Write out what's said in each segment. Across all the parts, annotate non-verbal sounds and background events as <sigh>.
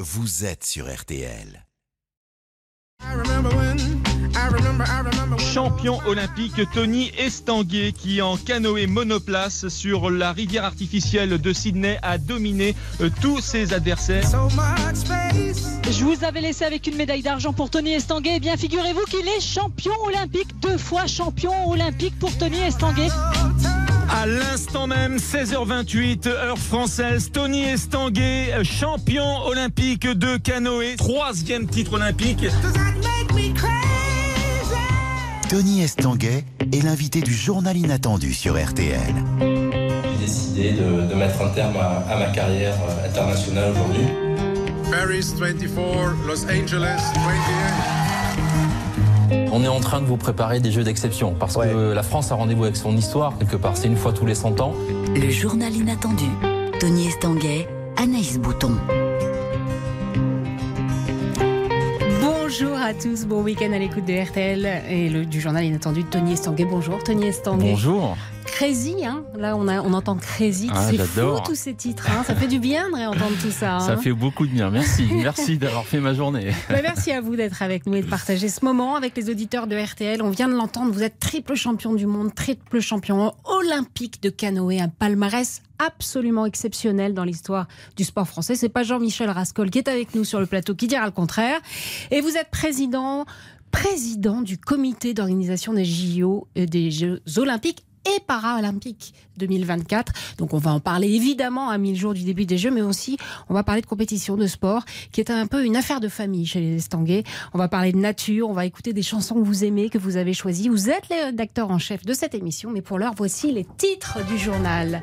vous êtes sur RTL. Champion olympique Tony Estanguet qui en canoë monoplace sur la rivière artificielle de Sydney a dominé euh, tous ses adversaires. Je vous avais laissé avec une médaille d'argent pour Tony Estanguet. Eh bien, figurez-vous qu'il est champion olympique, deux fois champion olympique pour Tony Estanguet. À l'instant même, 16h28, heure française, Tony Estanguet, champion olympique de canoë, troisième titre olympique. Tony Estanguet est l'invité du journal inattendu sur RTL. J'ai décidé de, de mettre un terme à, à ma carrière euh, internationale aujourd'hui. Paris 24, Los Angeles 28. On est en train de vous préparer des jeux d'exception parce que la France a rendez-vous avec son histoire quelque part. C'est une fois tous les 100 ans. Le journal inattendu. Tony Estanguet, Anaïs Bouton. Bonjour à tous, bon week-end à l'écoute de RTL et le, du journal inattendu de Tony Estanguet. Bonjour Tony Estanguet. Bonjour. Crazy, hein Là on, a, on entend Crazy, Ah, c'est fou tous ces titres, hein ça fait du bien de réentendre tout ça. Ça hein. fait beaucoup de bien. Merci. <laughs> Merci d'avoir fait ma journée. Bah, merci à vous d'être avec nous et de partager ce moment avec les auditeurs de RTL. On vient de l'entendre, vous êtes triple champion du monde, triple champion olympique de canoë, un palmarès absolument exceptionnel dans l'histoire du sport français. C'est pas Jean-Michel Rascol qui est avec nous sur le plateau qui dira le contraire. Et vous êtes président président du comité d'organisation des JO et des Jeux olympiques et paralympiques 2024. Donc on va en parler évidemment à mille jours du début des Jeux, mais aussi on va parler de compétition, de sport, qui est un peu une affaire de famille chez les Estanguets. On va parler de nature, on va écouter des chansons que vous aimez, que vous avez choisies. Vous êtes les rédacteurs en chef de cette émission, mais pour l'heure, voici les titres du journal.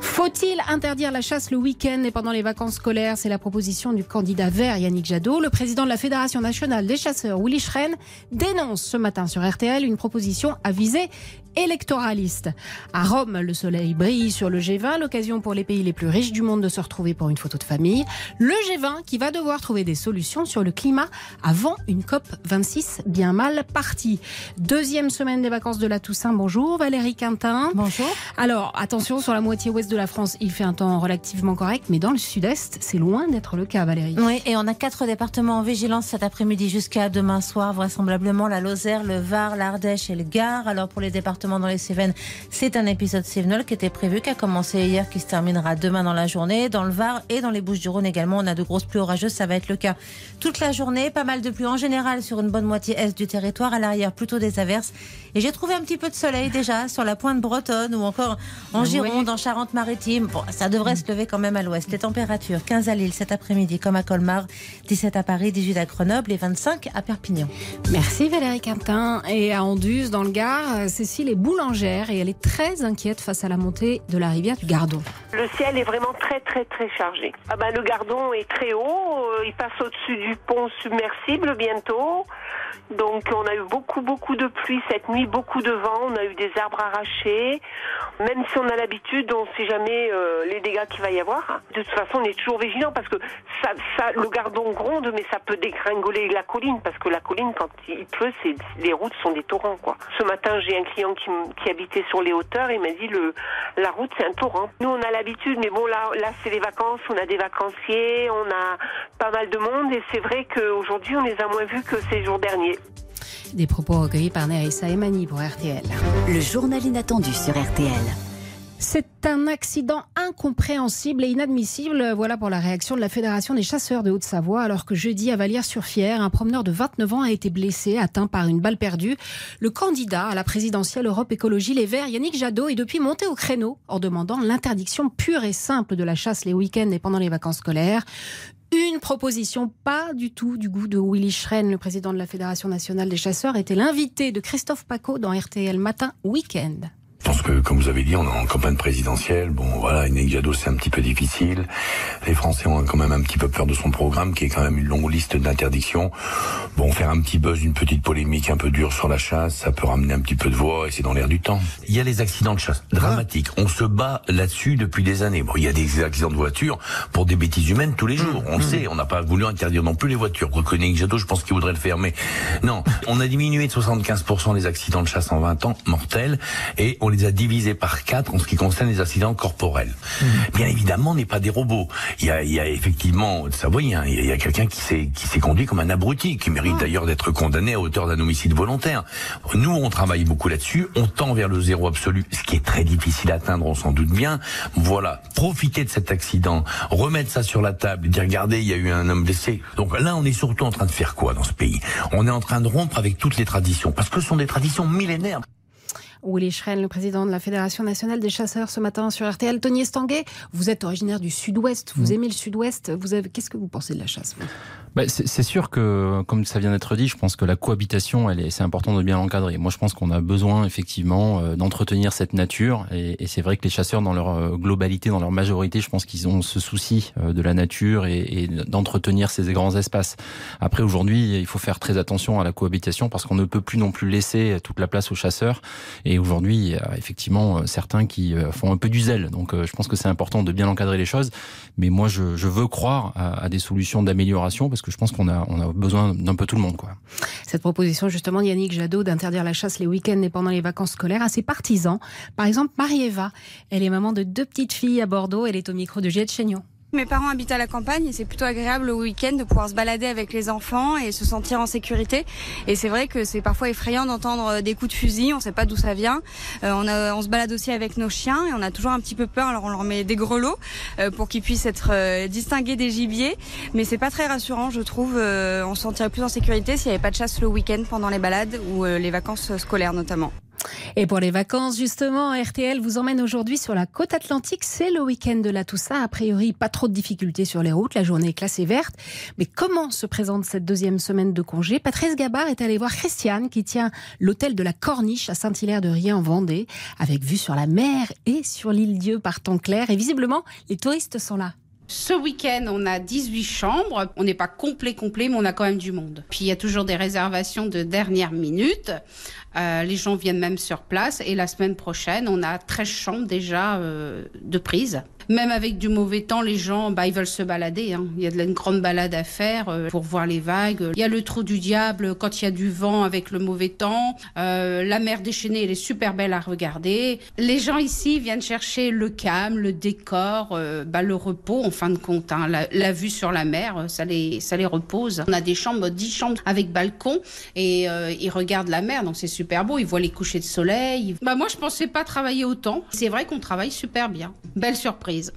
Faut-il interdire la chasse le week-end et pendant les vacances scolaires? C'est la proposition du candidat vert Yannick Jadot. Le président de la Fédération nationale des chasseurs, Willy Schren, dénonce ce matin sur RTL une proposition à visée électoraliste. À Rome, le soleil brille sur le G20, l'occasion pour les pays les plus riches du monde de se retrouver pour une photo de famille. Le G20 qui va devoir trouver des solutions sur le climat avant une COP 26 bien mal partie. Deuxième semaine des vacances de la Toussaint. Bonjour Valérie Quintin. Bonjour. Alors, attention, sur la moitié ouest de la France, il fait un temps relativement correct, mais dans le sud-est, c'est loin d'être le cas, Valérie. Oui, et on a quatre départements en vigilance cet après-midi jusqu'à demain soir, vraisemblablement la Lozère, le Var, l'Ardèche et le Gard. Alors pour les départements dans les Cévennes, c'est un épisode Cévenol qui était prévu, qui a commencé hier, qui se terminera demain dans la journée. Dans le Var et dans les Bouches-du-Rhône également, on a de grosses pluies orageuses, ça va être le cas toute la journée. Pas mal de pluie en général sur une bonne moitié est du territoire, à l'arrière plutôt des averses. Et j'ai trouvé un petit peu de soleil déjà sur la pointe bretonne ou encore en Gironde, en Charente-Maritime. Bon, ça devrait se lever quand même à l'ouest. Les températures 15 à Lille cet après-midi comme à Colmar, 17 à Paris, 18 à Grenoble et 25 à Perpignan. Merci Valérie Quintin. Et à Anduze, dans le Gard, Cécile est boulangère et elle est très inquiète face à la montée de la rivière Gardon. Le ciel est vraiment très très très chargé. Ah ben, le gardon est très haut, euh, il passe au-dessus du pont submersible bientôt. Donc on a eu beaucoup beaucoup de pluie cette nuit, beaucoup de vent, on a eu des arbres arrachés. Même si on a l'habitude, on ne sait jamais euh, les dégâts qu'il va y avoir. De toute façon, on est toujours vigilant parce que ça, ça, le gardon gronde, mais ça peut dégringoler la colline parce que la colline, quand il pleut, c'est, les routes sont des torrents. Quoi. Ce matin, j'ai un client qui, qui habitait sur les hauteurs et m'a dit le, la route, c'est un torrent. Nous, on a l'habitude, mais bon, là, là, c'est les vacances, on a des vacanciers, on a pas mal de monde et c'est vrai qu'aujourd'hui, on les a moins vus que ces jours derniers. Des propos recueillis par Nerissa Emani pour RTL. Le journal inattendu sur RTL. C'est un accident incompréhensible et inadmissible. Voilà pour la réaction de la Fédération des chasseurs de Haute-Savoie. Alors que jeudi à Vallières-sur-Fière, un promeneur de 29 ans a été blessé, atteint par une balle perdue. Le candidat à la présidentielle Europe Écologie Les Verts, Yannick Jadot, est depuis monté au créneau en demandant l'interdiction pure et simple de la chasse les week-ends et pendant les vacances scolaires. Une proposition pas du tout du goût de Willy Schren, le président de la Fédération nationale des chasseurs, était l'invité de Christophe Paco dans RTL Matin Week-end. Que, comme vous avez dit, on est en campagne présidentielle. Bon, voilà, une Jadot, c'est un petit peu difficile. Les Français ont quand même un petit peu peur de son programme, qui est quand même une longue liste d'interdictions. Bon, faire un petit buzz, une petite polémique un peu dure sur la chasse, ça peut ramener un petit peu de voix et c'est dans l'air du temps. Il y a les accidents de chasse dramatiques. On se bat là-dessus depuis des années. Bon, il y a des accidents de voiture pour des bêtises humaines tous les jours. On le sait. On n'a pas voulu interdire non plus les voitures. Quoique Jadot, je pense qu'il voudrait le faire. Mais non, on a diminué de 75% les accidents de chasse en 20 ans, mortels, et on les a divisé par quatre en ce qui concerne les accidents corporels. Mmh. Bien évidemment, on n'est pas des robots. Il y a, il y a effectivement, ça voyez, hein, il y a, quelqu'un qui s'est qui s'est conduit comme un abruti, qui mérite d'ailleurs d'être condamné à hauteur d'un homicide volontaire. Nous, on travaille beaucoup là-dessus. On tend vers le zéro absolu, ce qui est très difficile à atteindre, on s'en doute bien. Voilà, profiter de cet accident, remettre ça sur la table, dire regardez, il y a eu un homme blessé. Donc là, on est surtout en train de faire quoi dans ce pays? On est en train de rompre avec toutes les traditions, parce que ce sont des traditions millénaires. Willy Schren, le président de la Fédération nationale des chasseurs, ce matin sur RTL. Tony Estanguet, vous êtes originaire du Sud-Ouest, vous mm. aimez le Sud-Ouest. Vous avez... Qu'est-ce que vous pensez de la chasse bah, c'est sûr que, comme ça vient d'être dit, je pense que la cohabitation, elle est, c'est important de bien l'encadrer. Moi, je pense qu'on a besoin effectivement euh, d'entretenir cette nature, et, et c'est vrai que les chasseurs, dans leur euh, globalité, dans leur majorité, je pense qu'ils ont ce souci euh, de la nature et, et d'entretenir ces grands espaces. Après, aujourd'hui, il faut faire très attention à la cohabitation parce qu'on ne peut plus non plus laisser toute la place aux chasseurs. Et aujourd'hui, il y a effectivement certains qui font un peu du zèle. Donc, je pense que c'est important de bien encadrer les choses. Mais moi, je, veux croire à, des solutions d'amélioration parce que je pense qu'on a, besoin d'un peu tout le monde. Cette proposition, justement, Yannick Jadot, d'interdire la chasse les week-ends et pendant les vacances scolaires, à ses partisans. Par exemple, Marie-Eva, elle est maman de deux petites filles à Bordeaux, elle est au micro de Juliette Chénion. Mes parents habitent à la campagne et c'est plutôt agréable le week-end de pouvoir se balader avec les enfants et se sentir en sécurité. Et c'est vrai que c'est parfois effrayant d'entendre euh, des coups de fusil, on ne sait pas d'où ça vient. Euh, on, se balade aussi avec nos chiens et on a toujours un petit peu peur, alors on leur met des grelots euh, pour qu'ils puissent être distingués des gibiers. Mais c'est pas très rassurant, je trouve. on se sentirait plus en sécurité s'il n'y avait pas de chasse le week-end pendant les balades ou les vacances scolaires notamment. Et pour les vacances, justement, RTL vous emmène aujourd'hui sur la côte atlantique. C'est le week-end de la Toussaint. A priori, pas trop de difficultés sur les routes. La journée est classée verte. Mais comment se présente cette deuxième semaine de congé? Patrice Gabard est allé voir Christiane qui tient l'hôtel de la Corniche à Saint-Hilaire-de-Rien en Vendée, avec vue sur la mer et sur l'île Dieu par temps clair. Et visiblement, les touristes sont là. Ce week-end, on a 18 chambres. On n'est pas complet, complet, mais on a quand même du monde. Puis il y a toujours des réservations de dernière minute. Euh, les gens viennent même sur place. Et la semaine prochaine, on a 13 chambres déjà euh, de prise. Même avec du mauvais temps, les gens, bah, ils veulent se balader. Hein. Il y a de une grande balade à faire euh, pour voir les vagues. Il y a le trou du diable quand il y a du vent avec le mauvais temps. Euh, la mer déchaînée, elle est super belle à regarder. Les gens ici viennent chercher le calme, le décor, euh, bah, le repos en fin de compte. Hein. La, vue sur la mer, ça les, ça les repose. On a des chambres, 10 chambres avec balcon et ils regardent la mer, donc c'est super beau. Ils voient les couchers de soleil. Bah, moi, je pensais pas travailler autant. C'est vrai qu'on travaille super bien. Belle surprise. Paris.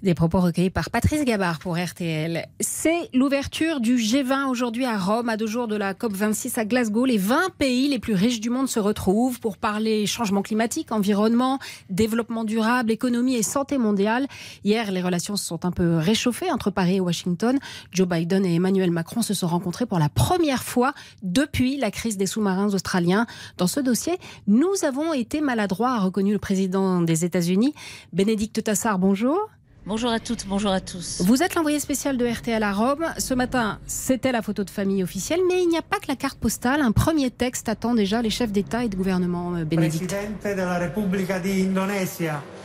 Des propos recueillis par Patrice Gabard pour RTL. C'est l'ouverture du G20 aujourd'hui à Rome, à deux jours de la COP26 à Glasgow. Les 20 pays les plus riches du monde se retrouvent pour parler changement climatique, environnement, développement durable, économie et santé mondiale. Hier, les relations se sont un peu réchauffées entre Paris et Washington. Joe Biden et Emmanuel Macron se sont rencontrés pour la première fois depuis la crise des sous-marins australiens. Dans ce dossier, nous avons été maladroits, a reconnu le président des États-Unis. Bénédicte Tassard, bonjour. Bonjour à toutes, bonjour à tous. Vous êtes l'envoyé spécial de RTL à Rome. Ce matin, c'était la photo de famille officielle, mais il n'y a pas que la carte postale. Un premier texte attend déjà les chefs d'État et de gouvernement, euh, Bénédicte.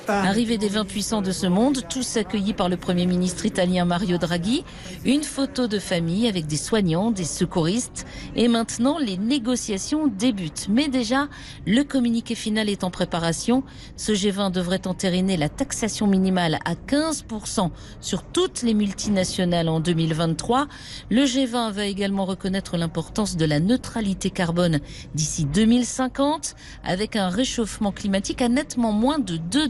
Arrivée des 20 puissants de ce monde, tous accueillis par le Premier ministre italien Mario Draghi, une photo de famille avec des soignants, des secouristes, et maintenant les négociations débutent. Mais déjà, le communiqué final est en préparation. Ce G20 devrait entériner la taxation minimale à 15% sur toutes les multinationales en 2023. Le G20 va également reconnaître l'importance de la neutralité carbone d'ici 2050, avec un réchauffement climatique à nettement moins de 2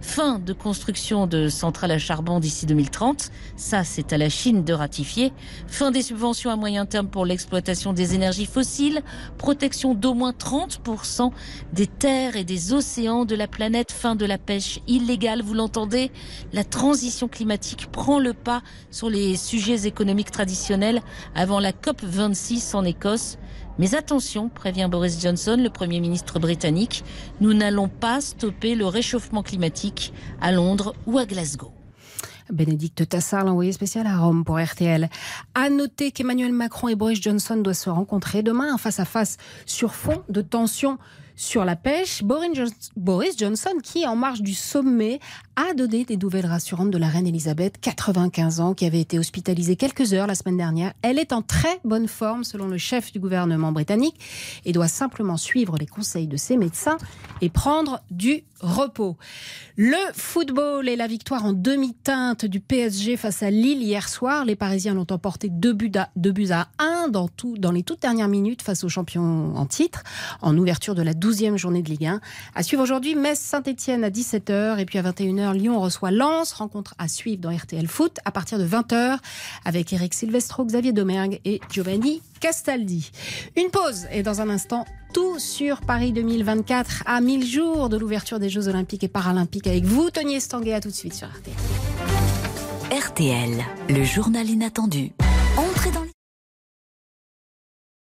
Fin de construction de centrales à charbon d'ici 2030. Ça, c'est à la Chine de ratifier. Fin des subventions à moyen terme pour l'exploitation des énergies fossiles. Protection d'au moins 30% des terres et des océans de la planète. Fin de la pêche illégale. Vous l'entendez? La transition climatique prend le pas sur les sujets économiques traditionnels avant la COP 26 en Écosse. Mais attention, prévient Boris Johnson, le Premier ministre britannique, nous n'allons pas stopper le réchauffement climatique à Londres ou à Glasgow. Bénédicte Tassard, l'envoyé spécial à Rome pour RTL. À noter qu'Emmanuel Macron et Boris Johnson doivent se rencontrer demain face à face sur fond de tensions sur la pêche. Boris Johnson, qui, en marge du sommet, a donné des nouvelles rassurantes de la reine Elisabeth, 95 ans, qui avait été hospitalisée quelques heures la semaine dernière. Elle est en très bonne forme, selon le chef du gouvernement britannique, et doit simplement suivre les conseils de ses médecins et prendre du repos. Le football et la victoire en demi-teinte du PSG face à Lille hier soir. Les Parisiens l'ont emporté 2 buts à, 1 dans, les toutes dernières minutes face aux champions en titre, en ouverture de la 12e journée de Ligue 1. À suivre aujourd'hui, Metz-Saint-Etienne à 17h et puis à 21h, Lyon reçoit Lens. Rencontre à suivre dans RTL Foot à partir de 20h avec Eric Silvestro, Xavier Domergue et Giovanni Castaldi. Une pause et dans un instant, tout sur Paris 2024 à 1000 jours de l'ouverture des Jeux Olympiques et Paralympiques avec vous, Tony Estanguet. À tout de suite sur RTL. RTL, le journal inattendu. Entrez dans